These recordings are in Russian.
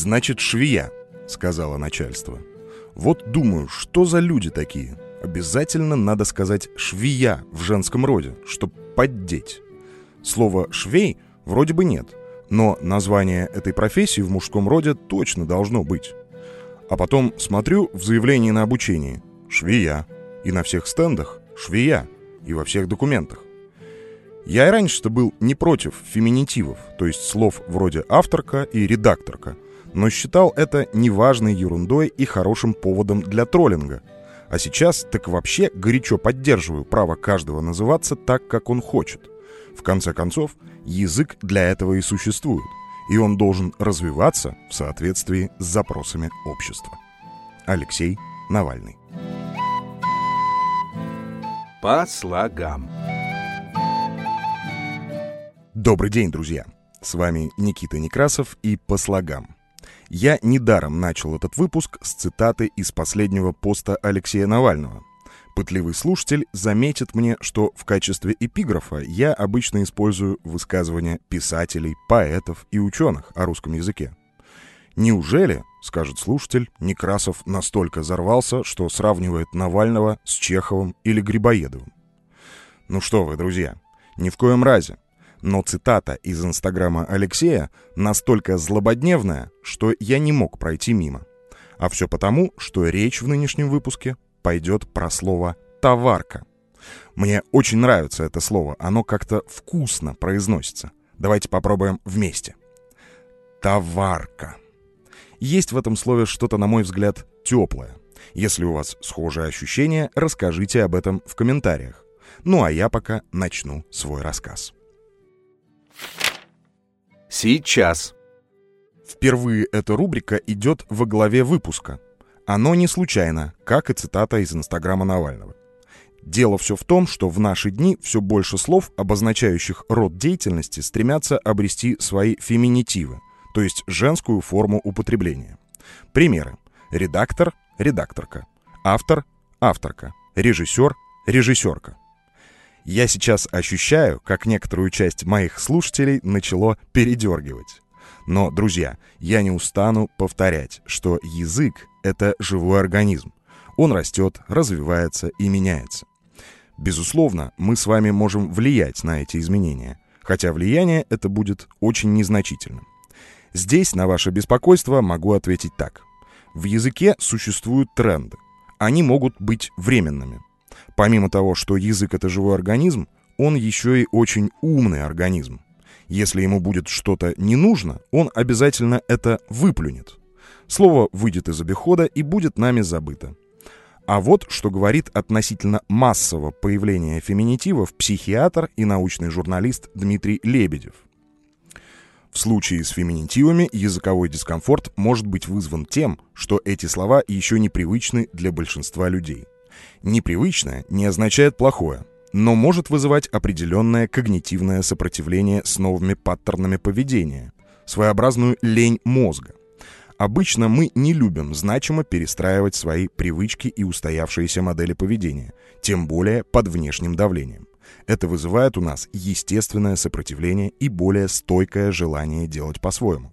«Значит, швея», — сказала начальство. «Вот думаю, что за люди такие? Обязательно надо сказать «швея» в женском роде, чтоб поддеть. Слово «швей» вроде бы нет, но название этой профессии в мужском роде точно должно быть. А потом смотрю в заявлении на обучение «швея», и на всех стендах «швея», и во всех документах. Я и раньше-то был не против феминитивов, то есть слов вроде «авторка» и «редакторка», но считал это неважной ерундой и хорошим поводом для троллинга. А сейчас так вообще горячо поддерживаю право каждого называться так, как он хочет. В конце концов, язык для этого и существует, и он должен развиваться в соответствии с запросами общества. Алексей Навальный. По слогам. Добрый день, друзья! С вами Никита Некрасов и «По слогам». Я недаром начал этот выпуск с цитаты из последнего поста Алексея Навального. Пытливый слушатель заметит мне, что в качестве эпиграфа я обычно использую высказывания писателей, поэтов и ученых о русском языке. Неужели, скажет слушатель, Некрасов настолько взорвался, что сравнивает Навального с Чеховым или Грибоедовым? Ну что вы, друзья, ни в коем разе. Но цитата из инстаграма Алексея настолько злободневная, что я не мог пройти мимо. А все потому, что речь в нынешнем выпуске пойдет про слово «товарка». Мне очень нравится это слово, оно как-то вкусно произносится. Давайте попробуем вместе. Товарка. Есть в этом слове что-то, на мой взгляд, теплое. Если у вас схожие ощущения, расскажите об этом в комментариях. Ну а я пока начну свой рассказ. Сейчас. Впервые эта рубрика идет во главе выпуска. Оно не случайно, как и цитата из инстаграма Навального. Дело все в том, что в наши дни все больше слов, обозначающих род деятельности, стремятся обрести свои феминитивы – то есть женскую форму употребления. Примеры. Редактор – редакторка. Автор – авторка. Режиссер – режиссерка. Я сейчас ощущаю, как некоторую часть моих слушателей начало передергивать. Но, друзья, я не устану повторять, что язык — это живой организм. Он растет, развивается и меняется. Безусловно, мы с вами можем влиять на эти изменения, хотя влияние это будет очень незначительным. Здесь на ваше беспокойство могу ответить так. В языке существуют тренды. Они могут быть временными. Помимо того, что язык — это живой организм, он еще и очень умный организм. Если ему будет что-то не нужно, он обязательно это выплюнет. Слово выйдет из обихода и будет нами забыто. А вот что говорит относительно массового появления феминитивов психиатр и научный журналист Дмитрий Лебедев – в случае с феминитивами языковой дискомфорт может быть вызван тем, что эти слова еще непривычны для большинства людей. Непривычное не означает плохое, но может вызывать определенное когнитивное сопротивление с новыми паттернами поведения, своеобразную лень мозга. Обычно мы не любим значимо перестраивать свои привычки и устоявшиеся модели поведения, тем более под внешним давлением. Это вызывает у нас естественное сопротивление и более стойкое желание делать по-своему.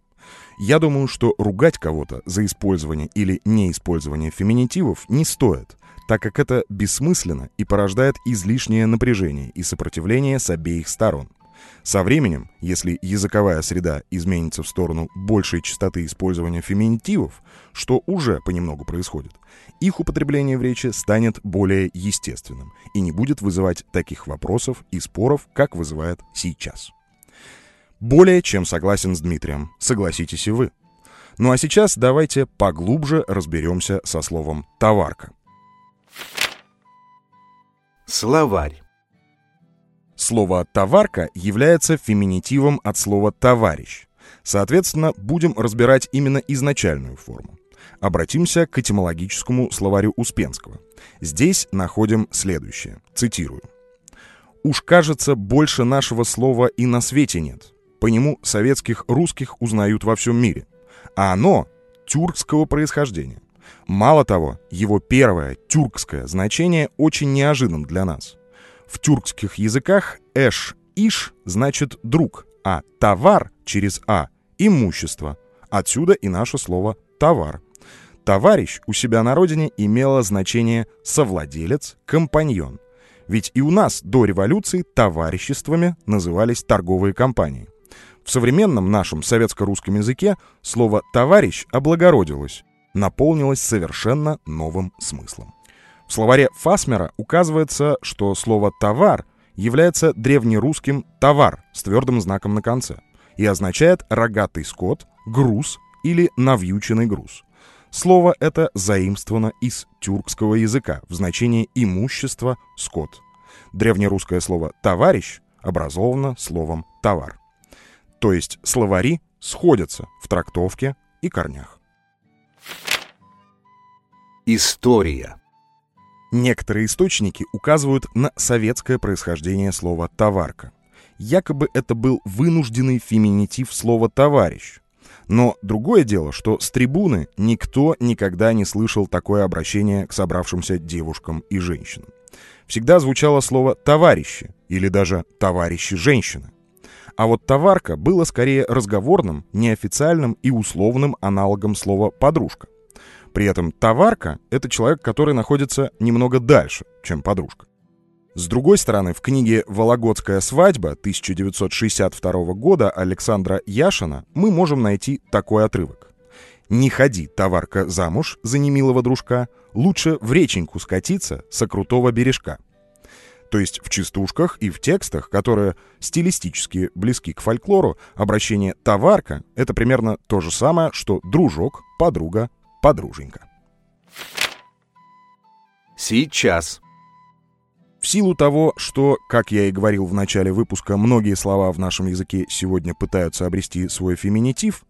Я думаю, что ругать кого-то за использование или неиспользование феминитивов не стоит, так как это бессмысленно и порождает излишнее напряжение и сопротивление с обеих сторон. Со временем, если языковая среда изменится в сторону большей частоты использования феминитивов, что уже понемногу происходит, их употребление в речи станет более естественным и не будет вызывать таких вопросов и споров, как вызывает сейчас. Более чем согласен с Дмитрием, согласитесь и вы. Ну а сейчас давайте поглубже разберемся со словом «товарка». Словарь. Слово «товарка» является феминитивом от слова «товарищ». Соответственно, будем разбирать именно изначальную форму. Обратимся к этимологическому словарю Успенского. Здесь находим следующее. Цитирую. «Уж, кажется, больше нашего слова и на свете нет. По нему советских русских узнают во всем мире. А оно тюркского происхождения. Мало того, его первое тюркское значение очень неожиданно для нас. В тюркских языках «эш» «иш» значит «друг», а «товар» через «а» — «имущество», Отсюда и наше слово «товар». Товарищ у себя на родине имело значение совладелец, компаньон. Ведь и у нас до революции товариществами назывались торговые компании. В современном нашем советско-русском языке слово «товарищ» облагородилось, наполнилось совершенно новым смыслом. В словаре Фасмера указывается, что слово «товар» является древнерусским «товар» с твердым знаком на конце и означает рогатый скот, груз или навьюченный груз. Слово это заимствовано из тюркского языка в значении имущество, скот. Древнерусское слово «товарищ» образовано словом «товар». То есть словари сходятся в трактовке и корнях. История. Некоторые источники указывают на советское происхождение слова «товарка». Якобы это был вынужденный феминитив слова «товарищ». Но другое дело, что с трибуны никто никогда не слышал такое обращение к собравшимся девушкам и женщинам. Всегда звучало слово «товарищи» или даже «товарищи-женщины». А вот «товарка» было скорее разговорным, неофициальным и условным аналогом слова «подружка». При этом товарка — это человек, который находится немного дальше, чем подружка. С другой стороны, в книге «Вологодская свадьба» 1962 года Александра Яшина мы можем найти такой отрывок. «Не ходи, товарка, замуж за немилого дружка, лучше в реченьку скатиться со крутого бережка». То есть в частушках и в текстах, которые стилистически близки к фольклору, обращение «товарка» — это примерно то же самое, что «дружок», «подруга», подруженька. Сейчас. В силу того, что, как я и говорил в начале выпуска, многие слова в нашем языке сегодня пытаются обрести свой феминитив,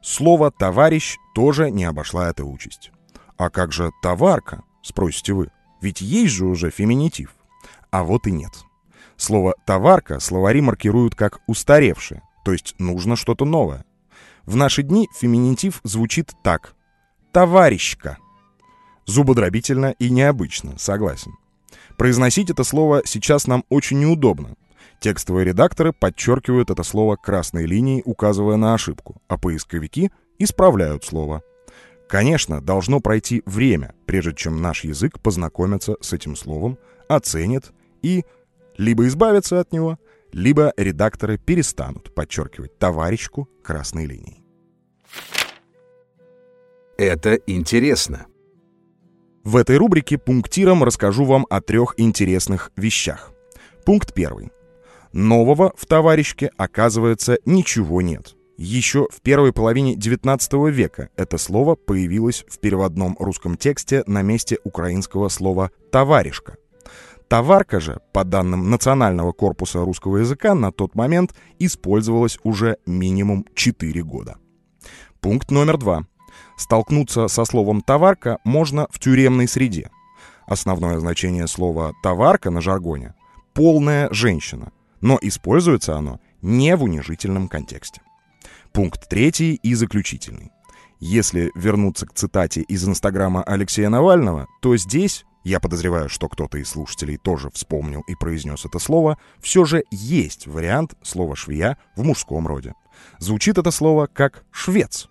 слово «товарищ» тоже не обошла эта участь. А как же «товарка», спросите вы? Ведь есть же уже феминитив. А вот и нет. Слово «товарка» словари маркируют как устаревшее, то есть нужно что-то новое. В наши дни феминитив звучит так товарищка. Зубодробительно и необычно, согласен. Произносить это слово сейчас нам очень неудобно. Текстовые редакторы подчеркивают это слово красной линией, указывая на ошибку, а поисковики исправляют слово. Конечно, должно пройти время, прежде чем наш язык познакомится с этим словом, оценит и либо избавится от него, либо редакторы перестанут подчеркивать товарищку красной линией. Это интересно. В этой рубрике пунктиром расскажу вам о трех интересных вещах. Пункт первый. Нового в товарищке, оказывается, ничего нет. Еще в первой половине XIX века это слово появилось в переводном русском тексте на месте украинского слова «товаришка». Товарка же, по данным Национального корпуса русского языка, на тот момент использовалась уже минимум 4 года. Пункт номер два. Столкнуться со словом «товарка» можно в тюремной среде. Основное значение слова «товарка» на жаргоне — полная женщина, но используется оно не в унижительном контексте. Пункт третий и заключительный. Если вернуться к цитате из инстаграма Алексея Навального, то здесь, я подозреваю, что кто-то из слушателей тоже вспомнил и произнес это слово, все же есть вариант слова «швея» в мужском роде. Звучит это слово как «швец»,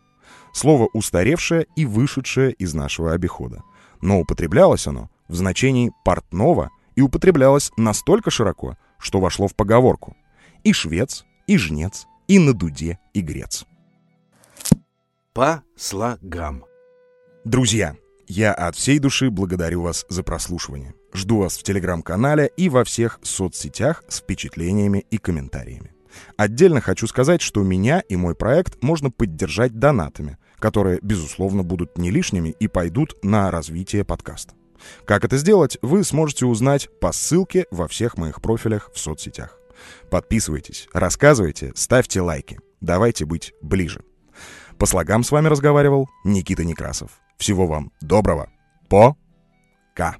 Слово устаревшее и вышедшее из нашего обихода. Но употреблялось оно в значении «портного» и употреблялось настолько широко, что вошло в поговорку. И швец, и жнец, и на дуде, и грец. По слогам. Друзья, я от всей души благодарю вас за прослушивание. Жду вас в телеграм-канале и во всех соцсетях с впечатлениями и комментариями. Отдельно хочу сказать, что меня и мой проект можно поддержать донатами, которые, безусловно, будут не лишними и пойдут на развитие подкаста. Как это сделать, вы сможете узнать по ссылке во всех моих профилях в соцсетях. Подписывайтесь, рассказывайте, ставьте лайки. Давайте быть ближе. По слогам с вами разговаривал Никита Некрасов. Всего вам доброго. По-ка.